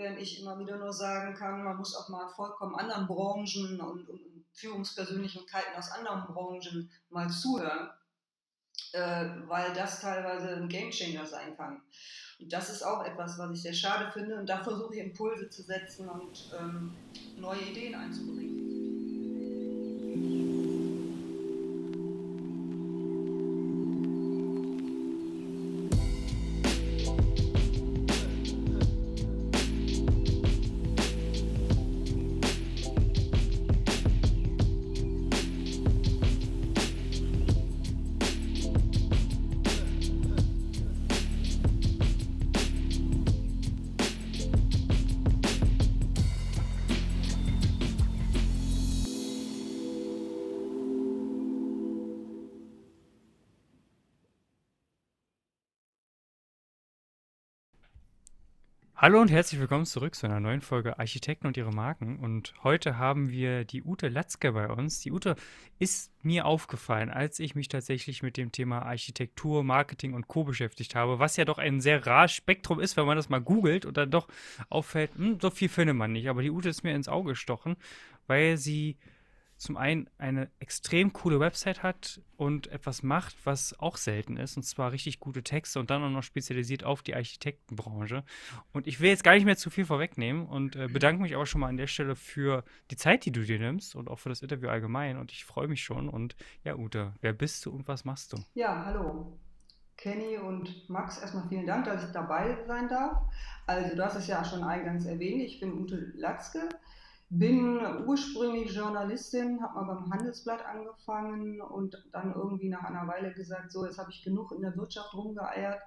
während ich immer wieder nur sagen kann, man muss auch mal vollkommen anderen Branchen und, und Führungspersönlichkeiten aus anderen Branchen mal zuhören, äh, weil das teilweise ein Gamechanger sein kann. Und das ist auch etwas, was ich sehr schade finde. Und da versuche ich Impulse zu setzen und ähm, neue Ideen einzubringen. Hallo und herzlich willkommen zurück zu einer neuen Folge Architekten und ihre Marken. Und heute haben wir die Ute Latzke bei uns. Die Ute ist mir aufgefallen, als ich mich tatsächlich mit dem Thema Architektur, Marketing und Co. beschäftigt habe, was ja doch ein sehr rares Spektrum ist, wenn man das mal googelt und dann doch auffällt, hm, so viel findet man nicht. Aber die Ute ist mir ins Auge gestochen, weil sie zum einen eine extrem coole Website hat und etwas macht, was auch selten ist, und zwar richtig gute Texte und dann auch noch spezialisiert auf die Architektenbranche. Und ich will jetzt gar nicht mehr zu viel vorwegnehmen und äh, bedanke mich aber schon mal an der Stelle für die Zeit, die du dir nimmst und auch für das Interview allgemein. Und ich freue mich schon. Und ja, Ute, wer bist du und was machst du? Ja, hallo. Kenny und Max, erstmal vielen Dank, dass ich dabei sein darf. Also, du hast es ja schon eingangs erwähnt, ich bin Ute Latzke. Bin ursprünglich Journalistin, habe mal beim Handelsblatt angefangen und dann irgendwie nach einer Weile gesagt, so jetzt habe ich genug in der Wirtschaft rumgeeiert.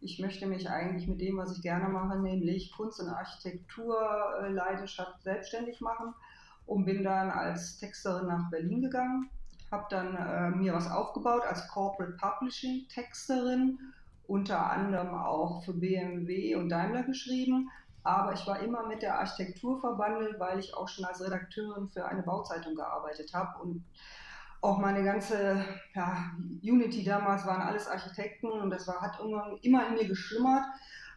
Ich möchte mich eigentlich mit dem, was ich gerne mache, nämlich Kunst und Architektur, äh, Leidenschaft selbstständig machen und bin dann als Texterin nach Berlin gegangen, habe dann äh, mir was aufgebaut als Corporate Publishing Texterin, unter anderem auch für BMW und Daimler geschrieben aber ich war immer mit der Architektur verbandelt, weil ich auch schon als Redakteurin für eine Bauzeitung gearbeitet habe. Und auch meine ganze ja, Unity damals waren alles Architekten und das war, hat irgendwann immer in mir geschlummert.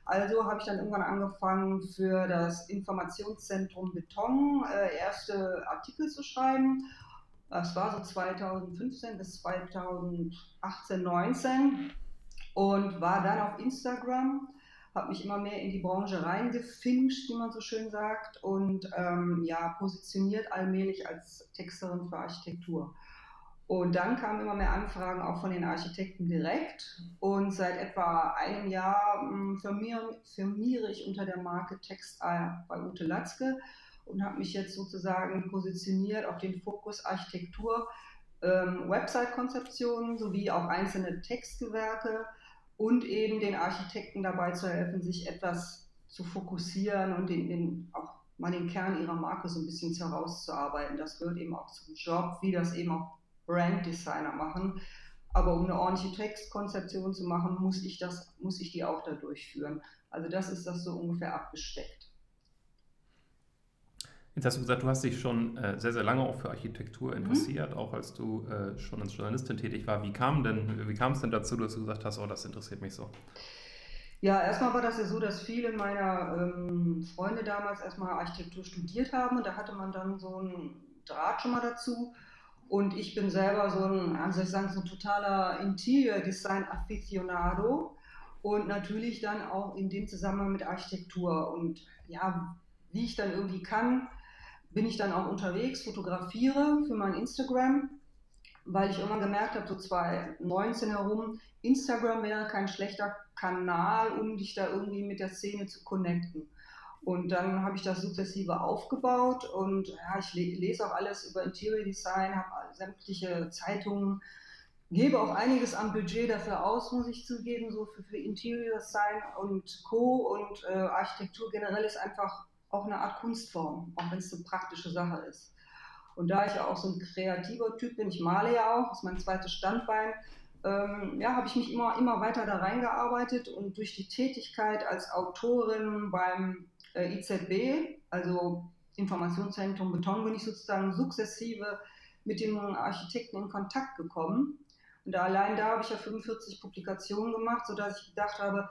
Also habe ich dann irgendwann angefangen, für das Informationszentrum Beton äh, erste Artikel zu schreiben. Das war so 2015 bis 2018, 19 und war dann auf Instagram habe mich immer mehr in die Branche reingefinscht, wie man so schön sagt, und ähm, ja, positioniert allmählich als Texterin für Architektur. Und dann kamen immer mehr Anfragen auch von den Architekten direkt. Und seit etwa einem Jahr hm, firmiere, firmiere ich unter der Marke Textile bei Ute Latzke und habe mich jetzt sozusagen positioniert auf den Fokus Architektur, ähm, Website-Konzeptionen sowie auch einzelne Textgewerke und eben den Architekten dabei zu helfen, sich etwas zu fokussieren und den, den, auch mal den Kern ihrer Marke so ein bisschen herauszuarbeiten. Das gehört eben auch zum Job, wie das eben auch Branddesigner machen. Aber um eine ordentliche Textkonzeption zu machen, muss ich, das, muss ich die auch da durchführen. Also das ist das so ungefähr abgesteckt. Jetzt hast du gesagt, du hast dich schon äh, sehr, sehr lange auch für Architektur mhm. interessiert, mhm. auch als du äh, schon als Journalistin tätig war. Wie kam denn, wie kam es denn dazu, dass du gesagt hast, oh, das interessiert mich so? Ja, erstmal war das ja so, dass viele meiner ähm, Freunde damals erstmal Architektur studiert haben und da hatte man dann so einen Draht schon mal dazu. Und ich bin selber so ein, also ich sagen, so ein totaler Interior Design Aficionado und natürlich dann auch in dem Zusammenhang mit Architektur. Und ja, wie ich dann irgendwie kann, bin ich dann auch unterwegs, fotografiere für mein Instagram, weil ich immer gemerkt habe, so 2019 herum, Instagram wäre kein schlechter Kanal, um dich da irgendwie mit der Szene zu connecten. Und dann habe ich das sukzessive aufgebaut und ja, ich lese auch alles über Interior Design, habe sämtliche Zeitungen, gebe auch einiges an Budget dafür aus, muss ich zugeben, so für, für Interior Design und Co. Und äh, Architektur generell ist einfach auch eine Art Kunstform, auch wenn es eine praktische Sache ist. Und da ich ja auch so ein kreativer Typ bin, ich male ja auch, ist mein zweites Standbein, ähm, ja, habe ich mich immer, immer weiter da reingearbeitet und durch die Tätigkeit als Autorin beim äh, IZB, also Informationszentrum Beton, bin ich sozusagen sukzessive mit dem Architekten in Kontakt gekommen. Und allein da habe ich ja 45 Publikationen gemacht, sodass ich gedacht habe,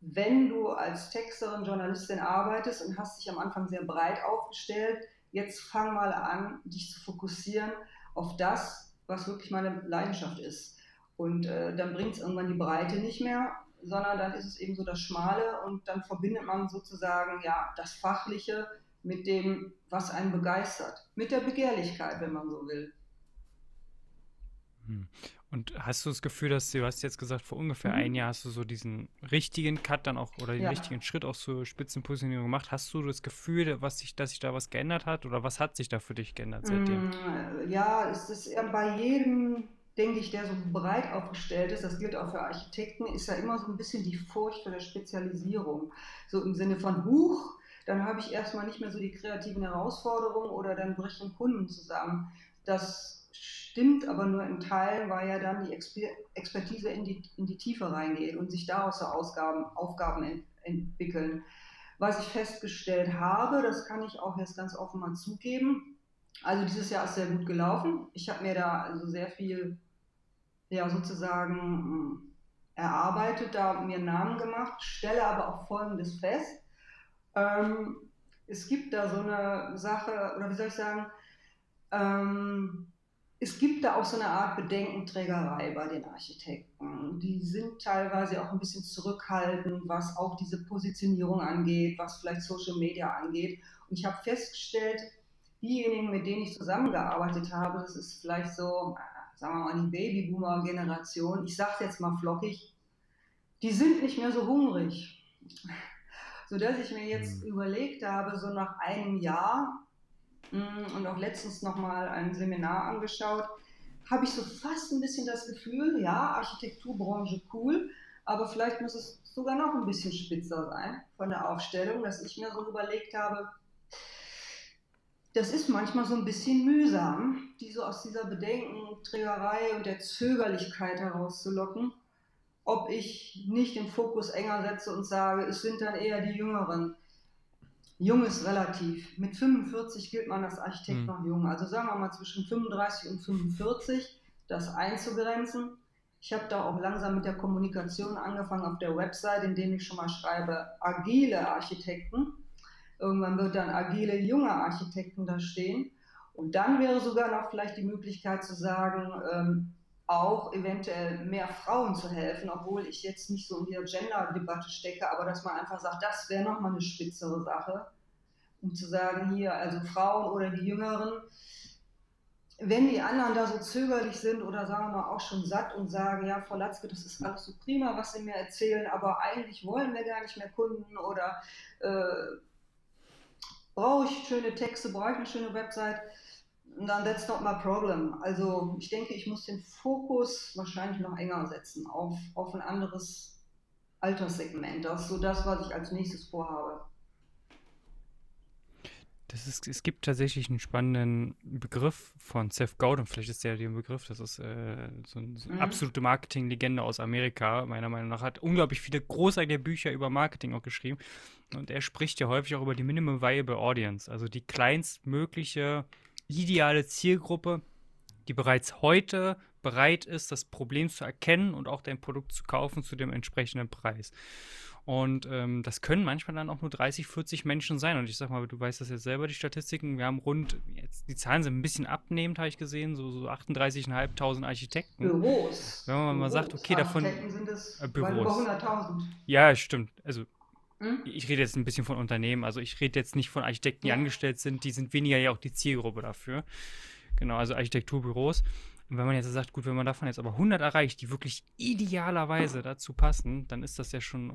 wenn du als Texterin, Journalistin arbeitest und hast dich am Anfang sehr breit aufgestellt, jetzt fang mal an, dich zu fokussieren auf das, was wirklich meine Leidenschaft ist. Und äh, dann bringt es irgendwann die Breite nicht mehr, sondern dann ist es eben so das Schmale und dann verbindet man sozusagen ja das Fachliche mit dem, was einen begeistert, mit der Begehrlichkeit, wenn man so will. Und hast du das Gefühl, dass du hast jetzt gesagt, vor ungefähr mhm. ein Jahr hast du so diesen richtigen Cut dann auch oder den ja. richtigen Schritt auch zur Spitzenpositionierung gemacht. Hast du das Gefühl, was sich, dass sich da was geändert hat oder was hat sich da für dich geändert seitdem? Mm, ja, es ist bei jedem, denke ich, der so breit aufgestellt ist, das gilt auch für Architekten, ist ja immer so ein bisschen die Furcht vor der Spezialisierung. So im Sinne von Huch, dann habe ich erstmal nicht mehr so die kreativen Herausforderungen oder dann brechen Kunden zusammen. Das stimmt aber nur in Teilen, weil ja dann die Exper Expertise in die, in die Tiefe reingeht und sich daraus so Ausgaben, Aufgaben ent entwickeln. Was ich festgestellt habe, das kann ich auch jetzt ganz offen mal zugeben, also dieses Jahr ist sehr gut gelaufen. Ich habe mir da also sehr viel, ja sozusagen hm, erarbeitet, da mir Namen gemacht, stelle aber auch Folgendes fest. Ähm, es gibt da so eine Sache, oder wie soll ich sagen, ähm, es gibt da auch so eine Art Bedenkenträgerei bei den Architekten. Die sind teilweise auch ein bisschen zurückhaltend, was auch diese Positionierung angeht, was vielleicht Social Media angeht. Und ich habe festgestellt, diejenigen, mit denen ich zusammengearbeitet habe, das ist vielleicht so, sagen wir mal, die Babyboomer-Generation, ich sage jetzt mal flockig, die sind nicht mehr so hungrig. Sodass ich mir jetzt mhm. überlegt habe, so nach einem Jahr, und auch letztens nochmal ein Seminar angeschaut, habe ich so fast ein bisschen das Gefühl, ja, Architekturbranche cool, aber vielleicht muss es sogar noch ein bisschen spitzer sein von der Aufstellung, dass ich mir so überlegt habe, das ist manchmal so ein bisschen mühsam, die so aus dieser Bedenkenträgerei und der Zögerlichkeit herauszulocken, ob ich nicht den Fokus enger setze und sage, es sind dann eher die Jüngeren, Jung ist relativ. Mit 45 gilt man als Architekt mhm. noch jung. Also sagen wir mal zwischen 35 und 45, das einzugrenzen. Ich habe da auch langsam mit der Kommunikation angefangen auf der Website, indem ich schon mal schreibe, agile Architekten. Irgendwann wird dann agile junge Architekten da stehen. Und dann wäre sogar noch vielleicht die Möglichkeit zu sagen, ähm, auch eventuell mehr Frauen zu helfen, obwohl ich jetzt nicht so in der Gender-Debatte stecke, aber dass man einfach sagt, das wäre nochmal eine spitzere Sache, um zu sagen, hier, also Frauen oder die Jüngeren, wenn die anderen da so zögerlich sind oder sagen wir mal auch schon satt und sagen, ja, Frau Latzke, das ist alles so prima, was Sie mir erzählen, aber eigentlich wollen wir gar nicht mehr Kunden oder äh, brauche ich schöne Texte, brauche ich eine schöne Website, dann that's not my problem. Also ich denke, ich muss den Fokus wahrscheinlich noch enger setzen auf, auf ein anderes Alterssegment. Das ist so das, was ich als nächstes vorhabe. Das ist, es gibt tatsächlich einen spannenden Begriff von Seth Godin, vielleicht ist der der Begriff, das ist äh, so, eine, so eine mhm. absolute Marketinglegende aus Amerika, meiner Meinung nach, hat unglaublich viele großartige Bücher über Marketing auch geschrieben und er spricht ja häufig auch über die Minimum Viable Audience, also die kleinstmögliche ideale Zielgruppe, die bereits heute bereit ist, das Problem zu erkennen und auch dein Produkt zu kaufen zu dem entsprechenden Preis. Und ähm, das können manchmal dann auch nur 30, 40 Menschen sein. Und ich sag mal, du weißt das jetzt selber, die Statistiken. Wir haben rund, jetzt, die Zahlen sind ein bisschen abnehmend, habe ich gesehen, so, so 38.500 Architekten. Büros. Wenn man Büros. mal sagt, okay, davon. sind es äh, Büros. über 100.000. Ja, stimmt. Also hm? Ich rede jetzt ein bisschen von Unternehmen, also ich rede jetzt nicht von Architekten, die ja. angestellt sind, die sind weniger ja auch die Zielgruppe dafür. Genau, also Architekturbüros. Und wenn man jetzt sagt, gut, wenn man davon jetzt aber 100 erreicht, die wirklich idealerweise dazu passen, dann ist das ja schon,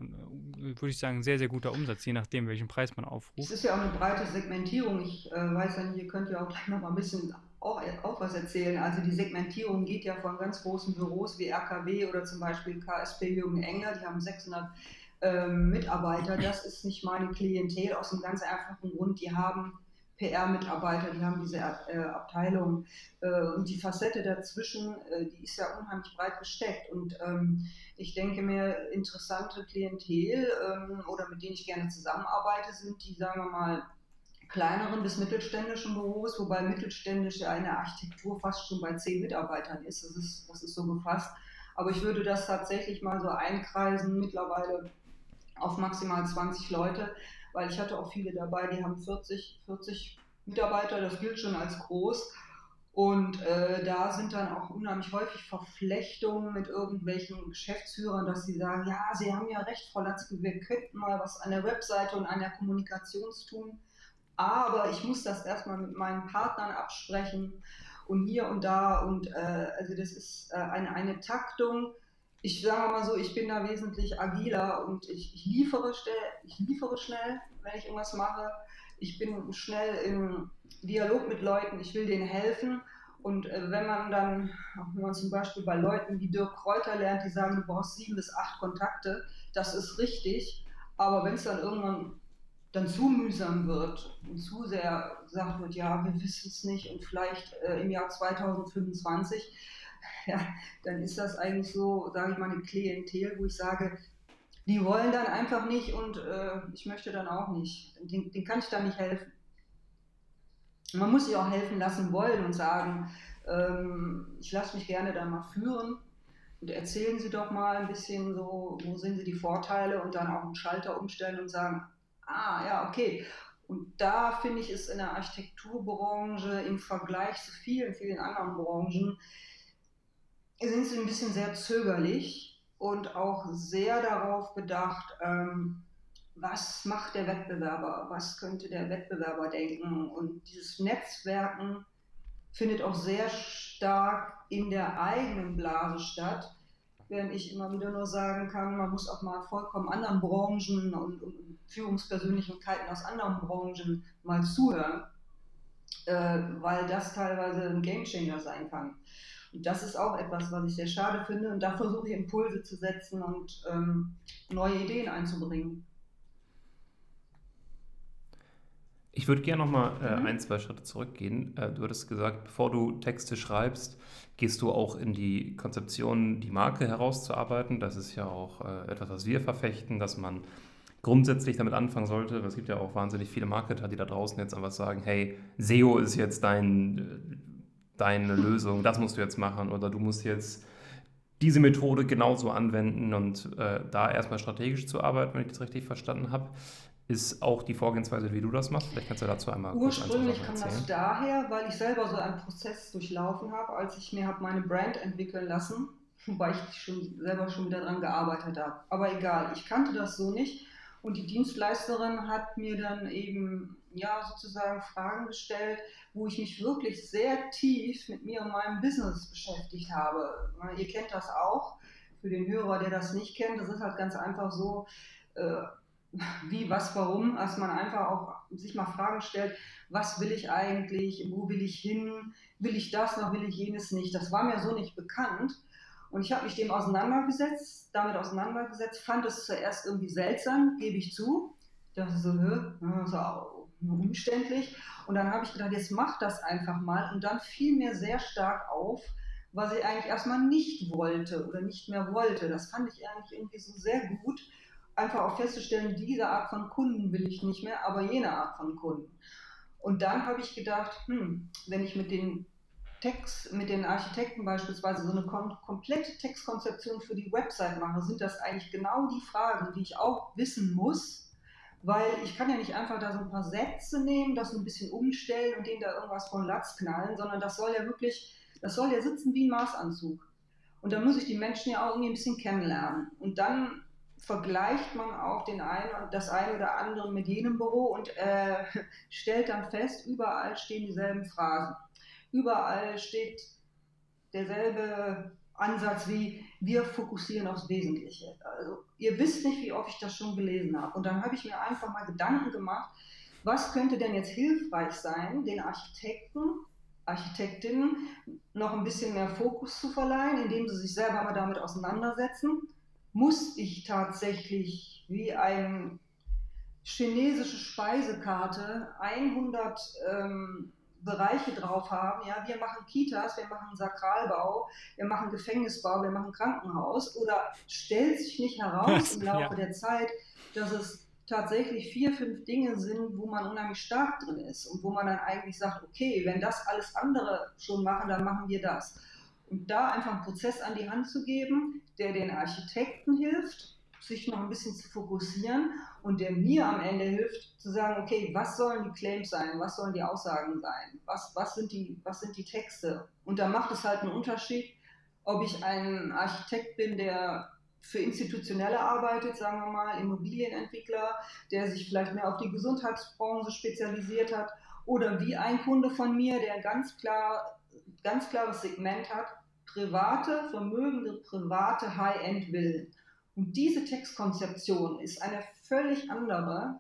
äh, würde ich sagen, ein sehr, sehr guter Umsatz, je nachdem, welchen Preis man aufruft. Es ist ja auch eine breite Segmentierung. Ich äh, weiß ja nicht, ihr könnt ja auch gleich noch mal ein bisschen auch, auch was erzählen. Also die Segmentierung geht ja von ganz großen Büros wie RKW oder zum Beispiel KSP Jürgen Engler, die haben 600 ähm, Mitarbeiter. Das ist nicht meine Klientel aus einem ganz einfachen Grund. Die haben PR-Mitarbeiter, die haben diese äh, Abteilung. Äh, und die Facette dazwischen, äh, die ist ja unheimlich breit gesteckt. Und ähm, ich denke mir, interessante Klientel ähm, oder mit denen ich gerne zusammenarbeite, sind die, sagen wir mal, kleineren bis mittelständischen Büros, wobei mittelständische eine Architektur fast schon bei zehn Mitarbeitern ist. Das ist, das ist so gefasst. Aber ich würde das tatsächlich mal so einkreisen. Mittlerweile auf maximal 20 Leute, weil ich hatte auch viele dabei, die haben 40, 40 Mitarbeiter, das gilt schon als groß. Und äh, da sind dann auch unheimlich häufig Verflechtungen mit irgendwelchen Geschäftsführern, dass sie sagen, ja, Sie haben ja recht, Frau Latzke, wir könnten mal was an der Webseite und an der Kommunikation tun. Aber ich muss das erstmal mit meinen Partnern absprechen und hier und da. Und äh, also das ist äh, eine, eine Taktung. Ich sage mal so, ich bin da wesentlich agiler und ich, ich, liefere, schnell, ich liefere schnell, wenn ich irgendwas mache. Ich bin schnell im Dialog mit Leuten, ich will denen helfen. Und äh, wenn man dann, wenn man zum Beispiel bei Leuten wie Dirk Kräuter lernt, die sagen, du brauchst sieben bis acht Kontakte, das ist richtig. Aber wenn es dann irgendwann dann zu mühsam wird und zu sehr gesagt wird, ja, wir wissen es nicht und vielleicht äh, im Jahr 2025, ja, dann ist das eigentlich so, sage ich mal, eine Klientel, wo ich sage, die wollen dann einfach nicht und äh, ich möchte dann auch nicht. Den, den kann ich dann nicht helfen. Man muss sich auch helfen lassen wollen und sagen, ähm, ich lasse mich gerne da mal führen und erzählen Sie doch mal ein bisschen so, wo sind Sie die Vorteile und dann auch einen Schalter umstellen und sagen, ah ja, okay. Und da finde ich es in der Architekturbranche im Vergleich zu vielen, vielen anderen Branchen, sind sie ein bisschen sehr zögerlich und auch sehr darauf bedacht, ähm, was macht der Wettbewerber, was könnte der Wettbewerber denken. Und dieses Netzwerken findet auch sehr stark in der eigenen Blase statt, während ich immer wieder nur sagen kann, man muss auch mal vollkommen anderen Branchen und, und Führungspersönlichkeiten aus anderen Branchen mal zuhören, äh, weil das teilweise ein Gamechanger sein kann. Und das ist auch etwas, was ich sehr schade finde. Und da versuche ich Impulse zu setzen und ähm, neue Ideen einzubringen. Ich würde gerne nochmal äh, mhm. ein, zwei Schritte zurückgehen. Äh, du hattest gesagt, bevor du Texte schreibst, gehst du auch in die Konzeption, die Marke herauszuarbeiten. Das ist ja auch äh, etwas, was wir verfechten, dass man grundsätzlich damit anfangen sollte. Es gibt ja auch wahnsinnig viele Marketer, die da draußen jetzt einfach sagen, hey, SEO ist jetzt dein, deine Lösung, das musst du jetzt machen oder du musst jetzt diese Methode genauso anwenden und äh, da erstmal strategisch zu arbeiten, wenn ich das richtig verstanden habe ist auch die Vorgehensweise, wie du das machst. Vielleicht kannst du dazu einmal Ursprünglich kam das daher, weil ich selber so einen Prozess durchlaufen habe, als ich mir habe meine Brand entwickeln lassen, wobei ich schon selber schon wieder daran gearbeitet habe. Aber egal, ich kannte das so nicht und die Dienstleisterin hat mir dann eben ja sozusagen Fragen gestellt, wo ich mich wirklich sehr tief mit mir und meinem Business beschäftigt habe. Ihr kennt das auch. Für den Hörer, der das nicht kennt, das ist halt ganz einfach so. Äh, wie, was, warum, dass man einfach auch sich mal Fragen stellt, was will ich eigentlich, wo will ich hin, will ich das noch, will ich jenes nicht. Das war mir so nicht bekannt. Und ich habe mich dem auseinandergesetzt, damit auseinandergesetzt, fand es zuerst irgendwie seltsam, gebe ich zu. Ich dachte so, so umständlich. Und dann habe ich gedacht, jetzt mach das einfach mal. Und dann fiel mir sehr stark auf, was ich eigentlich erstmal nicht wollte oder nicht mehr wollte. Das fand ich eigentlich irgendwie so sehr gut einfach auch festzustellen, diese Art von Kunden will ich nicht mehr, aber jene Art von Kunden. Und dann habe ich gedacht, hm, wenn ich mit den Text, mit den Architekten beispielsweise so eine kom komplette Textkonzeption für die Website mache, sind das eigentlich genau die Fragen, die ich auch wissen muss, weil ich kann ja nicht einfach da so ein paar Sätze nehmen, das so ein bisschen umstellen und denen da irgendwas von Latz knallen, sondern das soll ja wirklich, das soll ja sitzen wie ein Maßanzug. Und dann muss ich die Menschen ja auch irgendwie ein bisschen kennenlernen. Und dann vergleicht man auch den einen das eine oder andere mit jenem Büro und äh, stellt dann fest, überall stehen dieselben Phrasen. Überall steht derselbe Ansatz wie wir fokussieren aufs Wesentliche. Also ihr wisst nicht, wie oft ich das schon gelesen habe. Und dann habe ich mir einfach mal Gedanken gemacht, was könnte denn jetzt hilfreich sein, den Architekten, Architektinnen noch ein bisschen mehr Fokus zu verleihen, indem sie sich selber mal damit auseinandersetzen muss ich tatsächlich wie eine chinesische Speisekarte 100 ähm, Bereiche drauf haben. Ja, wir machen Kitas, wir machen Sakralbau, wir machen Gefängnisbau, wir machen Krankenhaus. Oder stellt sich nicht heraus im Laufe ja. der Zeit, dass es tatsächlich vier, fünf Dinge sind, wo man unheimlich stark drin ist und wo man dann eigentlich sagt, okay, wenn das alles andere schon machen, dann machen wir das. Und da einfach einen Prozess an die Hand zu geben, der den Architekten hilft, sich noch ein bisschen zu fokussieren und der mir am Ende hilft zu sagen, okay, was sollen die Claims sein, was sollen die Aussagen sein, was, was, sind, die, was sind die Texte. Und da macht es halt einen Unterschied, ob ich ein Architekt bin, der für Institutionelle arbeitet, sagen wir mal, Immobilienentwickler, der sich vielleicht mehr auf die Gesundheitsbranche spezialisiert hat, oder wie ein Kunde von mir, der ganz klar, ganz klares Segment hat, private, vermögende, private High-End Villen. Und diese Textkonzeption ist eine völlig andere,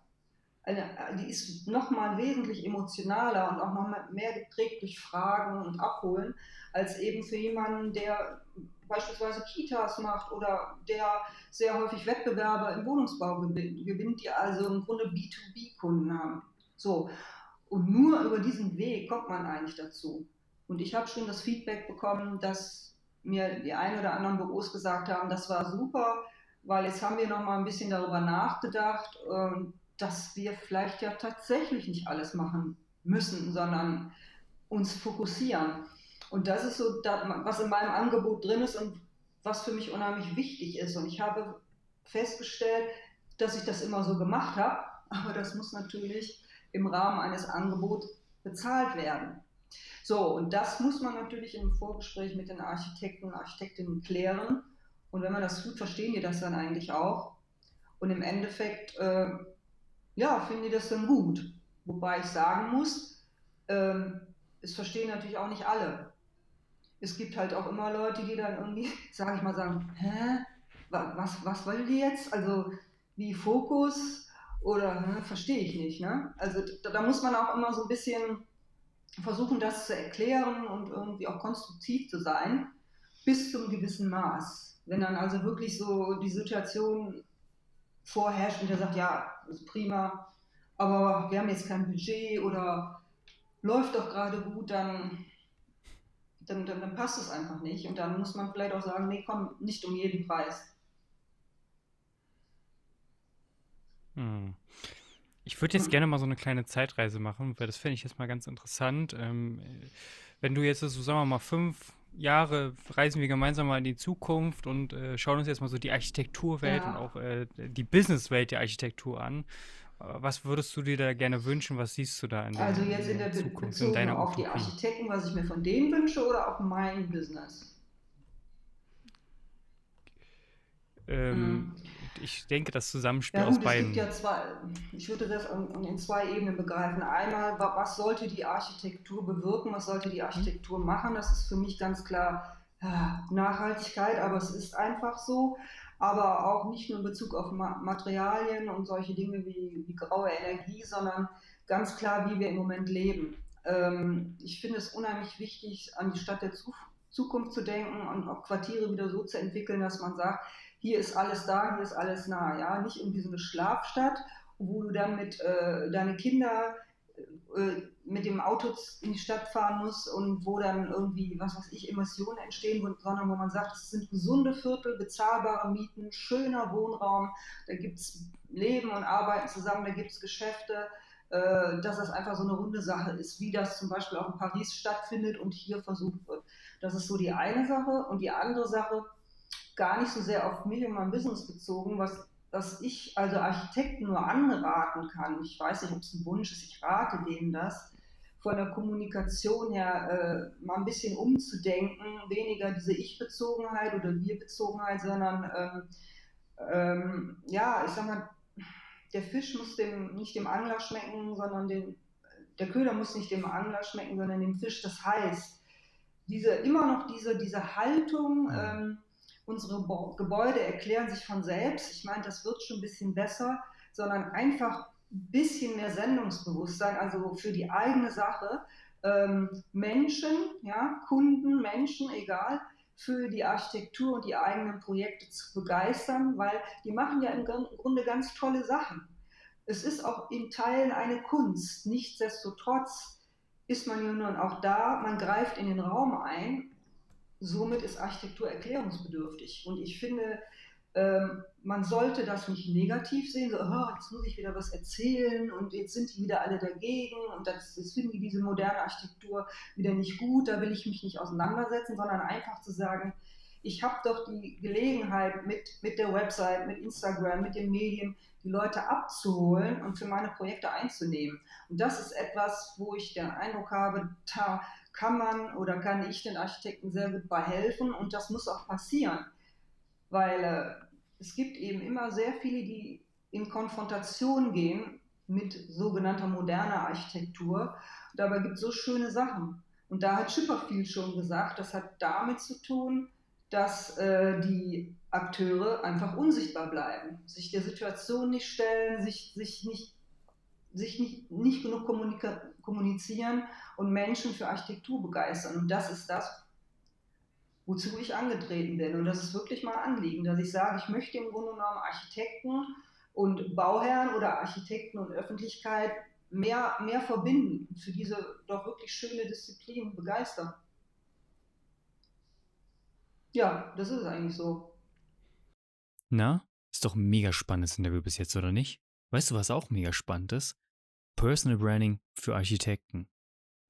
eine, die ist nochmal wesentlich emotionaler und auch nochmal mehr geprägt durch Fragen und Abholen, als eben für jemanden, der beispielsweise Kitas macht oder der sehr häufig Wettbewerber im Wohnungsbau gewinnt, die also im Grunde B2B-Kunden haben. So. Und nur über diesen Weg kommt man eigentlich dazu. Und ich habe schon das Feedback bekommen, dass mir die ein oder anderen Büros gesagt haben, das war super, weil jetzt haben wir noch mal ein bisschen darüber nachgedacht, ähm, dass wir vielleicht ja tatsächlich nicht alles machen müssen, sondern uns fokussieren. Und das ist so, was in meinem Angebot drin ist und was für mich unheimlich wichtig ist. Und ich habe festgestellt, dass ich das immer so gemacht habe, aber das muss natürlich im Rahmen eines Angebots bezahlt werden. So, und das muss man natürlich im Vorgespräch mit den Architekten und Architektinnen klären. Und wenn man das tut, verstehen die das dann eigentlich auch. Und im Endeffekt, äh, ja, finden die das dann gut. Wobei ich sagen muss, äh, es verstehen natürlich auch nicht alle. Es gibt halt auch immer Leute, die dann irgendwie, sage ich mal, sagen, hä, was, was wollen die jetzt? Also wie Fokus oder verstehe ich nicht. Ne? Also da, da muss man auch immer so ein bisschen versuchen, das zu erklären und irgendwie auch konstruktiv zu sein, bis zum gewissen Maß. Wenn dann also wirklich so die Situation vorherrscht und der sagt, ja, ist prima, aber wir haben jetzt kein Budget oder läuft doch gerade gut, dann, dann, dann, dann passt es einfach nicht. Und dann muss man vielleicht auch sagen, nee, komm, nicht um jeden Preis. Hm. Ich würde jetzt gerne mal so eine kleine Zeitreise machen, weil das fände ich jetzt mal ganz interessant. Ähm, wenn du jetzt so, sagen wir mal, fünf Jahre reisen wir gemeinsam mal in die Zukunft und äh, schauen uns jetzt mal so die Architekturwelt ja. und auch äh, die Businesswelt der Architektur an. Was würdest du dir da gerne wünschen? Was siehst du da in der, Also jetzt in der, in Zukunft, Bezogen in deiner auf Utopie? die Architekten, was ich mir von denen wünsche oder auf mein Business? Ähm, mhm ich denke, das Zusammenspiel ja, gut, aus beiden. Ja zwei, ich würde das in zwei Ebenen begreifen. Einmal, was sollte die Architektur bewirken, was sollte die mhm. Architektur machen? Das ist für mich ganz klar ja, Nachhaltigkeit, aber es ist einfach so. Aber auch nicht nur in Bezug auf Materialien und solche Dinge wie, wie graue Energie, sondern ganz klar, wie wir im Moment leben. Ähm, ich finde es unheimlich wichtig, an die Stadt der Zukunft zu denken und auch Quartiere wieder so zu entwickeln, dass man sagt, hier ist alles da, hier ist alles nah, ja, nicht irgendwie so eine Schlafstadt, wo du dann mit äh, deine Kinder äh, mit dem Auto in die Stadt fahren musst und wo dann irgendwie, was weiß ich, Emissionen entstehen, sondern wo man sagt, es sind gesunde Viertel, bezahlbare Mieten, schöner Wohnraum, da gibt es Leben und Arbeiten zusammen, da gibt es Geschäfte, äh, dass das einfach so eine runde Sache ist, wie das zum Beispiel auch in Paris stattfindet und hier versucht wird. Das ist so die eine Sache. Und die andere Sache, gar nicht so sehr auf mich und mein Business bezogen, was, was ich also Architekten nur anraten kann. Ich weiß nicht, ob es ein Wunsch ist, ich rate denen das, von der Kommunikation her äh, mal ein bisschen umzudenken, weniger diese Ich-Bezogenheit oder Wir-Bezogenheit, sondern ähm, ähm, ja, ich sag mal, der Fisch muss dem, nicht dem Angler schmecken, sondern dem, der Köder muss nicht dem Angler schmecken, sondern dem Fisch. Das heißt, diese, immer noch diese, diese Haltung, ähm, unsere Gebäude erklären sich von selbst. Ich meine, das wird schon ein bisschen besser, sondern einfach ein bisschen mehr Sendungsbewusstsein, also für die eigene Sache. Ähm, Menschen, ja, Kunden, Menschen, egal, für die Architektur und die eigenen Projekte zu begeistern, weil die machen ja im Grunde ganz tolle Sachen. Es ist auch in Teilen eine Kunst. Nichtsdestotrotz ist man ja nun auch da, man greift in den Raum ein somit ist Architektur erklärungsbedürftig. Und ich finde, ähm, man sollte das nicht negativ sehen, so, oh, jetzt muss ich wieder was erzählen und jetzt sind die wieder alle dagegen und das, das finden die diese moderne Architektur wieder nicht gut, da will ich mich nicht auseinandersetzen, sondern einfach zu sagen, Ich habe doch die Gelegenheit, mit, mit der Website, mit Instagram, mit den Medien, die Leute abzuholen und für meine Projekte einzunehmen. Und das ist etwas, wo ich den Eindruck habe, da kann man oder kann ich den Architekten sehr gut bei helfen und das muss auch passieren, weil äh, es gibt eben immer sehr viele, die in Konfrontation gehen mit sogenannter moderner Architektur. Und dabei gibt es so schöne Sachen. Und da hat Schipperfield schon gesagt, das hat damit zu tun, dass äh, die Akteure einfach unsichtbar bleiben, sich der Situation nicht stellen, sich, sich, nicht, sich nicht, nicht genug kommunizieren und Menschen für Architektur begeistern. Und das ist das, wozu ich angetreten bin. Und das ist wirklich mein Anliegen, dass ich sage, ich möchte im Grunde genommen Architekten und Bauherren oder Architekten und Öffentlichkeit mehr, mehr verbinden, für diese doch wirklich schöne Disziplin begeistern. Ja, das ist eigentlich so. Na, ist doch ein mega spannendes Interview bis jetzt, oder nicht? Weißt du, was auch mega spannend ist? Personal Branding für Architekten.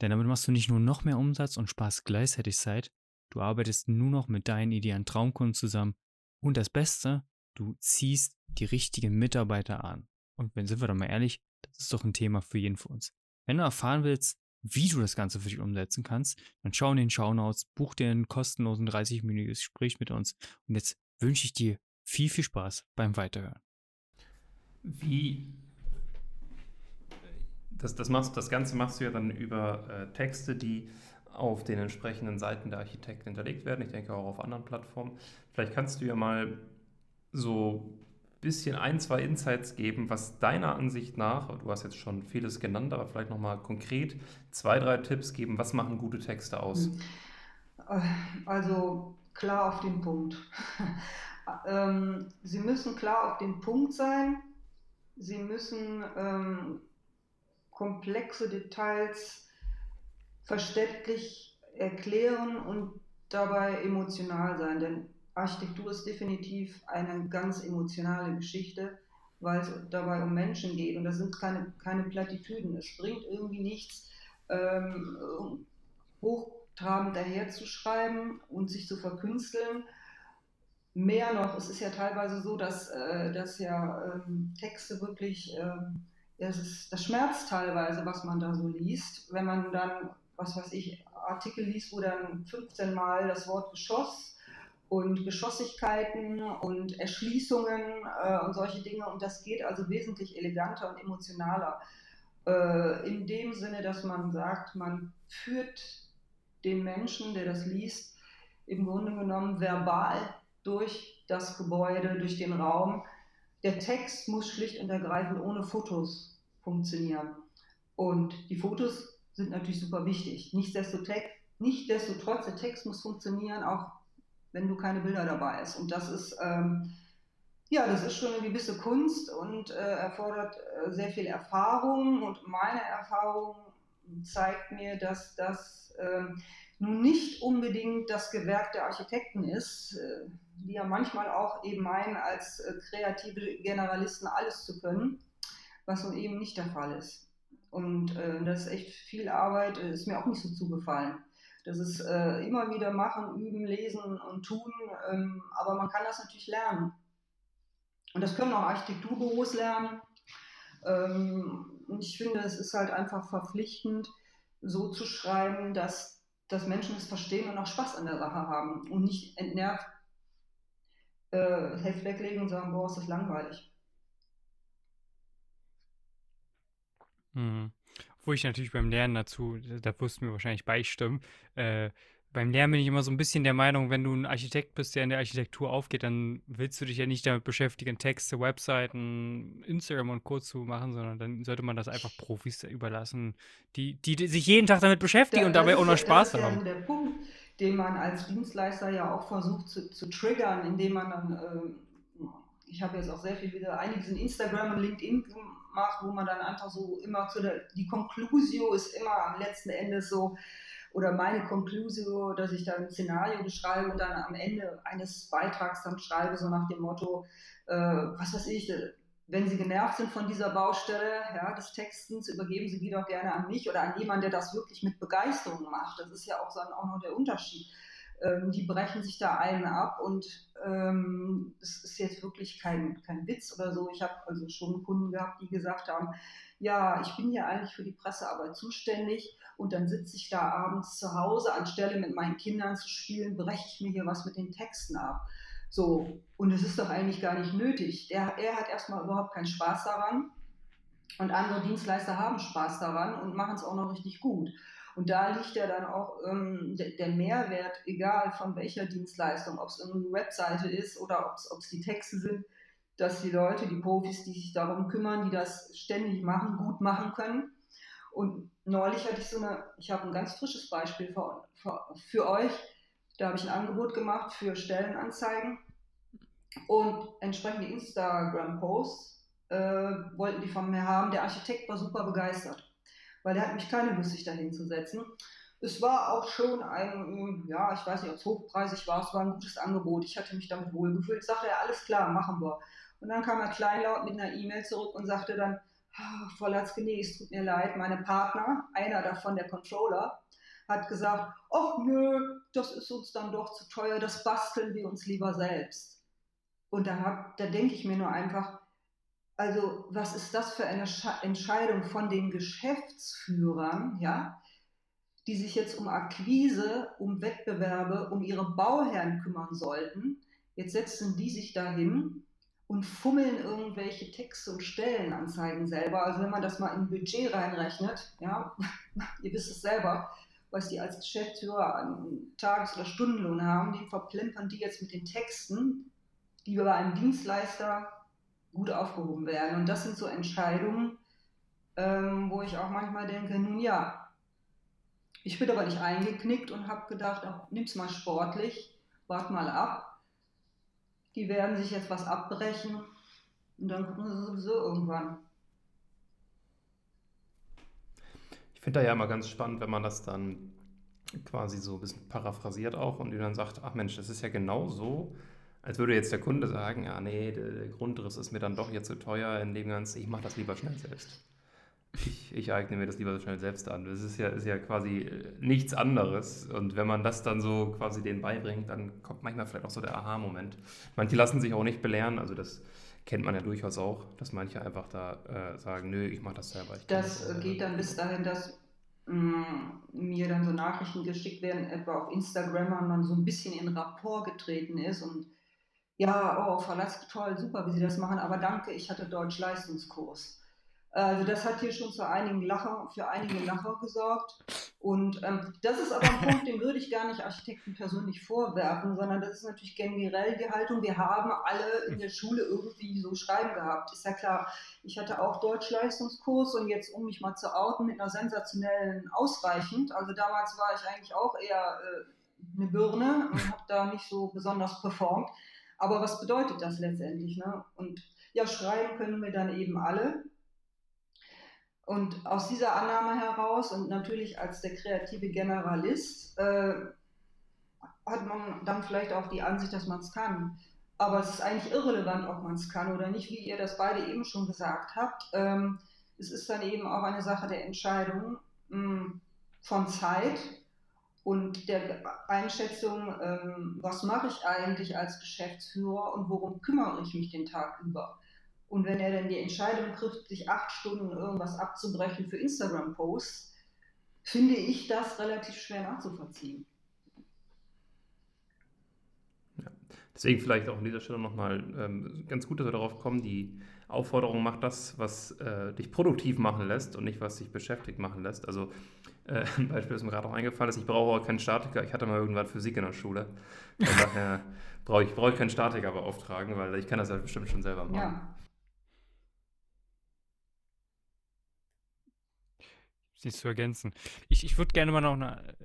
Denn damit machst du nicht nur noch mehr Umsatz und Spaß gleichzeitig Zeit, du arbeitest nur noch mit deinen idealen Traumkunden zusammen und das Beste, du ziehst die richtigen Mitarbeiter an. Und wenn sind wir doch mal ehrlich, das ist doch ein Thema für jeden von uns. Wenn du erfahren willst, wie du das Ganze für dich umsetzen kannst, dann schau in den Shownotes, buch dir einen kostenlosen 30-minütiges Gespräch mit uns und jetzt wünsche ich dir viel, viel Spaß beim Weiterhören. Wie das, das, machst, das Ganze machst du ja dann über äh, Texte, die auf den entsprechenden Seiten der Architekten hinterlegt werden. Ich denke auch auf anderen Plattformen. Vielleicht kannst du ja mal so bisschen ein, zwei Insights geben, was deiner Ansicht nach, du hast jetzt schon vieles genannt, aber vielleicht nochmal konkret zwei, drei Tipps geben, was machen gute Texte aus? Hm. Also klar auf den Punkt. ähm, sie müssen klar auf den Punkt sein, sie müssen ähm, komplexe Details verständlich erklären und dabei emotional sein, denn Architektur ist definitiv eine ganz emotionale Geschichte, weil es dabei um Menschen geht und das sind keine, keine Plattitüden. Es bringt irgendwie nichts, ähm, hochtrabend daherzuschreiben und sich zu verkünsteln. Mehr noch, es ist ja teilweise so, dass, äh, dass ja ähm, Texte wirklich, äh, es ist, das schmerzt teilweise, was man da so liest, wenn man dann, was weiß ich, Artikel liest, wo dann 15 Mal das Wort Geschoss und Geschossigkeiten und Erschließungen äh, und solche Dinge. Und das geht also wesentlich eleganter und emotionaler. Äh, in dem Sinne, dass man sagt, man führt den Menschen, der das liest, im Grunde genommen verbal durch das Gebäude, durch den Raum. Der Text muss schlicht und ergreifend ohne Fotos funktionieren. Und die Fotos sind natürlich super wichtig. Nichtsdestotrotz, nichtsdestotrotz der Text muss funktionieren, auch wenn du keine Bilder dabei hast. Und das ist, ähm, ja, das ist schon eine gewisse Kunst und äh, erfordert äh, sehr viel Erfahrung. Und meine Erfahrung zeigt mir, dass das ähm, nun nicht unbedingt das Gewerk der Architekten ist, äh, die ja manchmal auch eben meinen, als äh, kreative Generalisten alles zu können, was nun eben nicht der Fall ist. Und äh, das ist echt viel Arbeit, ist mir auch nicht so zugefallen. Das ist äh, immer wieder machen, üben, lesen und tun, ähm, aber man kann das natürlich lernen. Und das können auch Architekturbüros lernen. Ähm, und ich finde, es ist halt einfach verpflichtend, so zu schreiben, dass, dass Menschen es verstehen und auch Spaß an der Sache haben und nicht entnervt äh, Heft weglegen und sagen, boah, ist das langweilig. Mhm. Wo ich natürlich beim Lernen dazu, da wirst du mir wahrscheinlich beistimmen, äh, beim Lernen bin ich immer so ein bisschen der Meinung, wenn du ein Architekt bist, der in der Architektur aufgeht, dann willst du dich ja nicht damit beschäftigen, Texte, Webseiten, Instagram und Co. zu machen, sondern dann sollte man das einfach Profis überlassen, die, die, sich jeden Tag damit beschäftigen da, und dabei auch noch Spaß haben. Das ist ja der Punkt, den man als Dienstleister ja auch versucht zu, zu triggern, indem man dann, äh, ich habe jetzt auch sehr viel wieder einiges in Instagram und LinkedIn macht, wo man dann einfach so immer zu der, die Conclusio ist immer am letzten Ende so, oder meine Conclusio, dass ich da ein Szenario beschreibe und dann am Ende eines Beitrags dann schreibe, so nach dem Motto, äh, was weiß ich, wenn Sie genervt sind von dieser Baustelle ja, des Textens, übergeben Sie die doch gerne an mich oder an jemanden, der das wirklich mit Begeisterung macht. Das ist ja auch, dann auch noch der Unterschied. Ähm, die brechen sich da einen ab und ähm, es ist jetzt wirklich kein, kein Witz oder so. Ich habe also schon Kunden gehabt, die gesagt haben, ja, ich bin ja eigentlich für die Pressearbeit zuständig und dann sitze ich da abends zu Hause, anstelle mit meinen Kindern zu spielen, breche ich mir hier was mit den Texten ab. So, und es ist doch eigentlich gar nicht nötig. Der, er hat erstmal überhaupt keinen Spaß daran und andere Dienstleister haben Spaß daran und machen es auch noch richtig gut. Und da liegt ja dann auch ähm, der, Mehrwert, egal von welcher Dienstleistung, ob es eine Webseite ist oder ob es die Texte sind, dass die Leute, die Profis, die sich darum kümmern, die das ständig machen, gut machen können. Und neulich hatte ich so eine, ich habe ein ganz frisches Beispiel für, für, für euch. Da habe ich ein Angebot gemacht für Stellenanzeigen und entsprechende Instagram-Posts äh, wollten die von mir haben. Der Architekt war super begeistert weil der hat mich keine Lust, sich dahin zu setzen. Es war auch schon ein, ja, ich weiß nicht, ob es hochpreisig war, es war ein gutes Angebot. Ich hatte mich damit wohlgefühlt. Sagte, ja, alles klar, machen wir. Und dann kam er kleinlaut mit einer E-Mail zurück und sagte dann, ah, Frau Latzke, nee, es tut mir leid, meine Partner, einer davon, der Controller, hat gesagt, ach nö, das ist uns dann doch zu teuer, das basteln wir uns lieber selbst. Und da, da denke ich mir nur einfach, also was ist das für eine Entscheidung von den Geschäftsführern, ja, die sich jetzt um Akquise, um Wettbewerbe, um ihre Bauherren kümmern sollten. Jetzt setzen die sich dahin und fummeln irgendwelche Texte und Stellenanzeigen selber. Also wenn man das mal in Budget reinrechnet, ja, ihr wisst es selber, was die als Geschäftsführer an Tages- oder Stundenlohn haben, den verplempern die jetzt mit den Texten, die bei einem Dienstleister gut aufgehoben werden. Und das sind so Entscheidungen, ähm, wo ich auch manchmal denke, nun ja, ich bin aber nicht eingeknickt und habe gedacht, ach, nimm's mal sportlich, wart mal ab. Die werden sich jetzt was abbrechen und dann gucken sie sowieso irgendwann. Ich finde da ja immer ganz spannend, wenn man das dann quasi so ein bisschen paraphrasiert auch und dann sagt, ach Mensch, das ist ja genau so, als würde jetzt der Kunde sagen, ja, nee, der Grundriss ist mir dann doch jetzt zu teuer in dem Ganzen, ich mache das lieber schnell selbst. Ich, ich, eigne mir das lieber schnell selbst an. Das ist ja, ist ja quasi äh, nichts anderes. Und wenn man das dann so quasi denen beibringt, dann kommt manchmal vielleicht auch so der Aha-Moment. Manche lassen sich auch nicht belehren, also das kennt man ja durchaus auch, dass manche einfach da äh, sagen, nö, ich mache das selber. das, das geht dann bis dahin, dass mm, mir dann so Nachrichten geschickt werden, etwa auf Instagram, und man so ein bisschen in Rapport getreten ist und ja, oh, Latzke, toll, super, wie Sie das machen, aber danke, ich hatte Deutsch-Leistungskurs. Also das hat hier schon zu einigen Lacher, für einige Lacher gesorgt. Und ähm, das ist aber ein Punkt, den würde ich gar nicht Architekten persönlich vorwerfen, sondern das ist natürlich generell die Haltung. Wir haben alle in der Schule irgendwie so Schreiben gehabt. Ist ja klar, ich hatte auch Deutsch-Leistungskurs und jetzt, um mich mal zu outen, mit einer sensationellen ausreichend. Also damals war ich eigentlich auch eher äh, eine Birne und habe da nicht so besonders performt. Aber was bedeutet das letztendlich? Ne? Und ja, schreiben können wir dann eben alle. Und aus dieser Annahme heraus und natürlich als der kreative Generalist äh, hat man dann vielleicht auch die Ansicht, dass man es kann. Aber es ist eigentlich irrelevant, ob man es kann oder nicht, wie ihr das beide eben schon gesagt habt. Ähm, es ist dann eben auch eine Sache der Entscheidung mh, hm, von Zeit und der Einschätzung, ähm, was mache ich eigentlich als Geschäftsführer und worum kümmere ich mich den Tag über. Und wenn er dann die Entscheidung trifft, sich acht Stunden irgendwas abzubrechen für Instagram-Posts, finde ich das relativ schwer nachzuvollziehen. Ja. Deswegen vielleicht auch an dieser Stelle nochmal ähm, ganz gut, dass wir darauf kommen, die Aufforderung macht das, was äh, dich produktiv machen lässt und nicht, was dich beschäftigt machen lässt. Also äh, ein Beispiel, das mir gerade auch eingefallen ist, ich brauche auch keinen Statiker. Ich hatte mal irgendwann Physik in der Schule. Von daher brauche ich, brauche ich keinen Statiker beauftragen, weil ich kann das ja bestimmt schon selber machen. Ja. Nichts zu ergänzen. Ich, ich würde gerne mal noch eine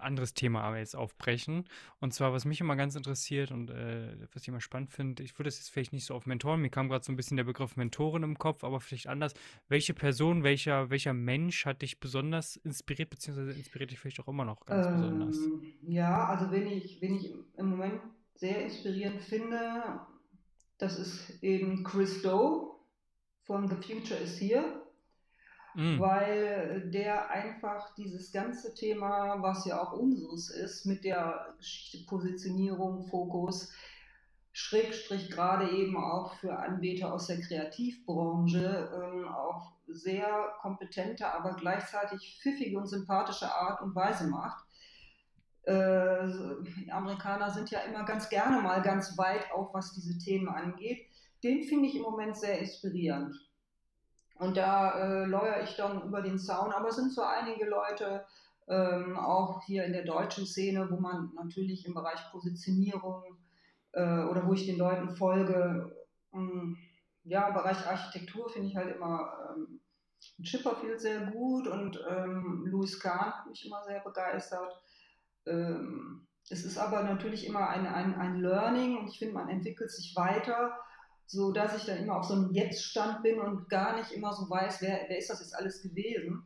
anderes Thema aber jetzt aufbrechen. Und zwar, was mich immer ganz interessiert und äh, was ich immer spannend finde, ich würde es jetzt vielleicht nicht so auf Mentoren, mir kam gerade so ein bisschen der Begriff Mentorin im Kopf, aber vielleicht anders. Welche Person, welcher, welcher Mensch hat dich besonders inspiriert, beziehungsweise inspiriert dich vielleicht auch immer noch ganz ähm, besonders? Ja, also wenn ich, wenn ich im Moment sehr inspirierend finde, das ist eben Chris Doe von The Future is Here. Mm. weil der einfach dieses ganze Thema, was ja auch unseres ist, mit der Positionierung, Fokus, Schrägstrich gerade eben auch für Anbieter aus der Kreativbranche ähm, auf sehr kompetente, aber gleichzeitig pfiffige und sympathische Art und Weise macht. Äh, die Amerikaner sind ja immer ganz gerne mal ganz weit auch, was diese Themen angeht. Den finde ich im Moment sehr inspirierend. Und da äh, läuere ich dann über den Zaun, aber es sind so einige Leute, ähm, auch hier in der deutschen Szene, wo man natürlich im Bereich Positionierung äh, oder wo ich den Leuten folge, ähm, ja, im Bereich Architektur finde ich halt immer ähm, Chipperfield sehr gut und ähm, Louis Kahn hat mich immer sehr begeistert. Ähm, es ist aber natürlich immer ein, ein, ein Learning. Und ich finde, man entwickelt sich weiter, so dass ich dann immer auf so einem Jetzt-Stand bin und gar nicht immer so weiß, wer, wer ist das jetzt alles gewesen.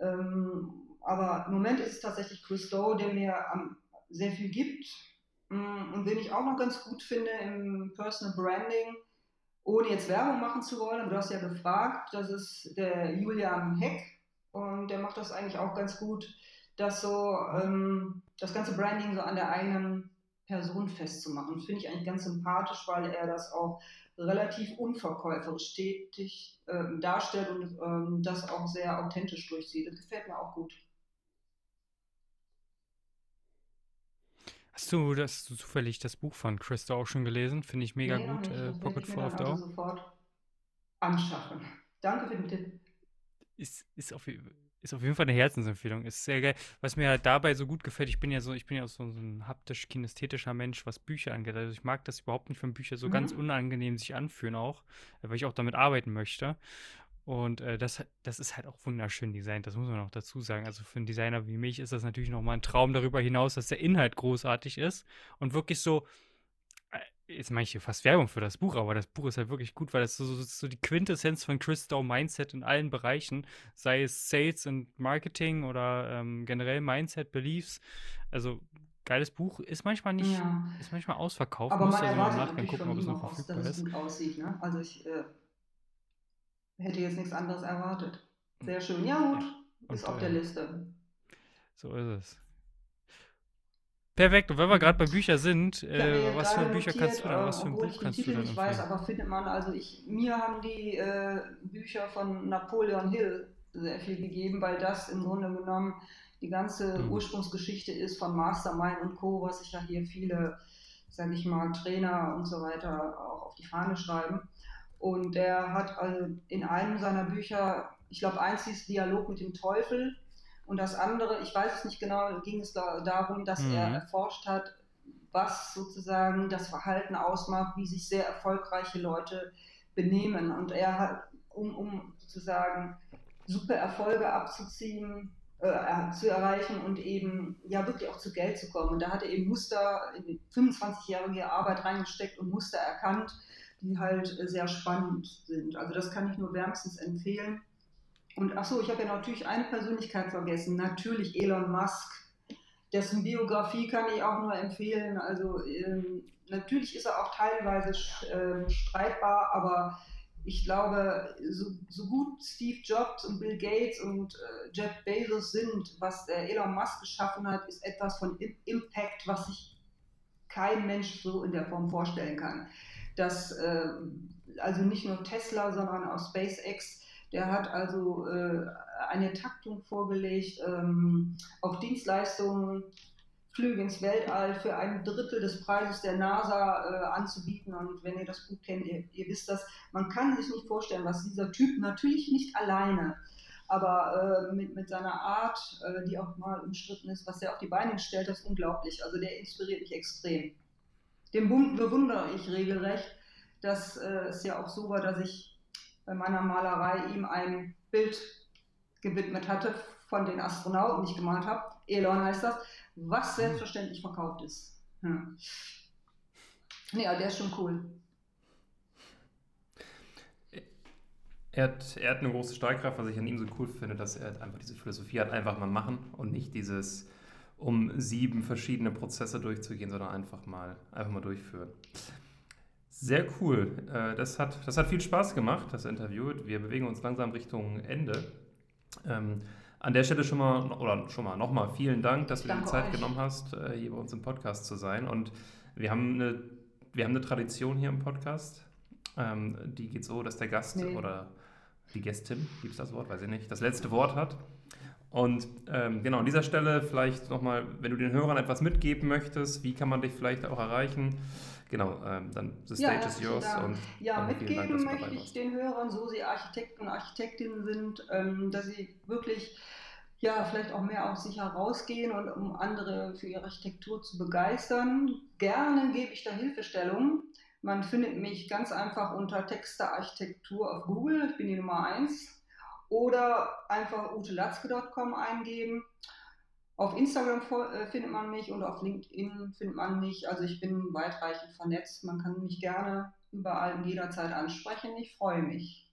Ähm, aber im Moment ist es tatsächlich Chris Doe, der mir um, sehr viel gibt mm, und den ich auch noch ganz gut finde im Personal Branding, ohne jetzt Werbung machen zu wollen. Du hast ja gefragt, das ist der Julian Heck und der macht das eigentlich auch ganz gut das so, ähm, das ganze Branding so an der eigenen Person festzumachen. Finde ich eigentlich ganz sympathisch, weil er das auch relativ unverkäuferisch stetig ähm, darstellt und ähm, das auch sehr authentisch durchsieht. Das gefällt mir auch gut. Hast du das zufällig das Buch von Christa auch schon gelesen? Finde ich mega nee, gut. Äh, Pocket Full of Dough. sofort anschaffen. Danke für den Tipp. Ist, ist auf jeden Fall ist auf jeden Fall eine Herzensempfehlung. Ist sehr geil. Was mir halt dabei so gut gefällt, ich bin ja so, ich bin ja so, so ein haptisch-kinästhetischer Mensch, was Bücher angeht. Also ich mag das überhaupt nicht, wenn Bücher so mhm. ganz unangenehm sich anfühlen auch, weil ich auch damit arbeiten möchte. Und äh, das, das ist halt auch wunderschön designt, das muss man auch dazu sagen. Also für einen Designer wie mich ist das natürlich nochmal ein Traum darüber hinaus, dass der Inhalt großartig ist und wirklich so, jetzt mache ich hier fast Werbung für das Buch, aber das Buch ist halt wirklich gut, weil das so, so, so die Quintessenz von Chris Dow Mindset in allen Bereichen, sei es Sales und Marketing oder ähm, generell Mindset, Beliefs. Also geiles Buch, ist manchmal nicht, ja. ist manchmal ausverkauft. Aber man erwartet also gucken, ob es noch verfügbar aus, dass es gut aussieht. Ne? Also ich äh, hätte jetzt nichts anderes erwartet. Sehr schön. Ja gut, ja. ist auf der Liste. So ist es. Perfekt. Und wenn wir gerade bei Büchern sind, äh, was für Bücher notiert, kannst du denn? Was für ein Buch ich kannst Titel du denn? Ich weiß, aber findet man, also ich, mir haben die äh, Bücher von Napoleon Hill sehr viel gegeben, weil das im Grunde genommen die ganze mhm. Ursprungsgeschichte ist von Mastermind und Co., was sich ja hier viele, sage ich mal, Trainer und so weiter auch auf die Fahne schreiben. Und der hat also in einem seiner Bücher, ich glaube, eins hieß Dialog mit dem Teufel, und das andere, ich weiß es nicht genau, ging es da, darum, dass mhm. er erforscht hat, was sozusagen das Verhalten ausmacht, wie sich sehr erfolgreiche Leute benehmen. Und er hat, um, um sozusagen super Erfolge abzuziehen, äh, zu erreichen und eben ja wirklich auch zu Geld zu kommen. Und da hat er eben Muster, 25-jährige Arbeit reingesteckt und Muster erkannt, die halt sehr spannend sind. Also das kann ich nur wärmstens empfehlen. Und achso, ich habe ja natürlich eine Persönlichkeit vergessen, natürlich Elon Musk. Dessen Biografie kann ich auch nur empfehlen. Also ähm, natürlich ist er auch teilweise äh, streitbar, aber ich glaube, so, so, gut Steve Jobs und Bill Gates und äh, Jeff Bezos sind, was äh, Elon Musk geschaffen hat, ist etwas von Impact, was sich kein Mensch so in der Form vorstellen kann. Dass äh, also nicht nur Tesla, sondern auch SpaceX der hat also äh, eine Taktung vorgelegt, ähm, auch Dienstleistungen, Flüge ins Weltall für ein Drittel des Preises der NASA äh, anzubieten. Und wenn ihr das Buch kennt, ihr, ihr, wisst das, man kann sich nicht vorstellen, was dieser Typ natürlich nicht alleine, aber äh, mit, mit seiner Art, äh, die auch mal umstritten ist, was er auf die Beine stellt, das ist unglaublich. Also der inspiriert mich extrem. Den bewundere ich regelrecht, dass äh, es ja auch so war, dass ich bei meiner Malerei ihm ein Bild gewidmet hatte von den Astronauten, die ich gemalt habe. Elon heißt das, was selbstverständlich verkauft ist. Hm. Ja, der ist schon cool. Er hat, er hat eine große Strahlkraft, was ich an ihm so cool finde, dass er einfach diese Philosophie hat, einfach mal machen und nicht dieses um sieben verschiedene Prozesse durchzugehen, sondern einfach mal, einfach mal durchführen. Sehr cool. Äh, das hat, das hat viel Spaß gemacht, das Interview. Wir bewegen uns langsam Richtung Ende. Ähm, an der Stelle schon mal, oder schon mal nochmal vielen Dank, dass du dir die Zeit euch. genommen hast, äh, hier bei uns im Podcast zu sein. Und wir haben eine, wir haben eine Tradition hier im Podcast. Ähm, die geht so, dass der Gast Nee. oder die Gästin, gibt es das Wort, weiß ich nicht, das letzte Wort hat. Und ähm, genau an dieser Stelle vielleicht nochmal, wenn du den Hörern etwas mitgeben möchtest, wie kann man dich vielleicht auch erreichen? Genau, ähm, dann the Ja, stage is herzlichen yours. Dank. Und Ja, Dank, mitgeben dabei möchte ich den Hörern, so sie Architekten und Architektinnen sind, ähm, dass sie wirklich ja, vielleicht auch mehr aus sich herausgehen und um andere für ihre Architektur zu begeistern. Gerne gebe ich da Hilfestellung. Man findet mich ganz einfach unter Texter Architektur auf Google, ich bin die Nummer 1. Oder einfach utelatzke.com eingeben. Auf Instagram äh, findet man mich und auf LinkedIn findet man mich. Also ich bin weitreichend vernetzt. Man kann mich gerne überall und jederzeit ansprechen. Ich freue mich.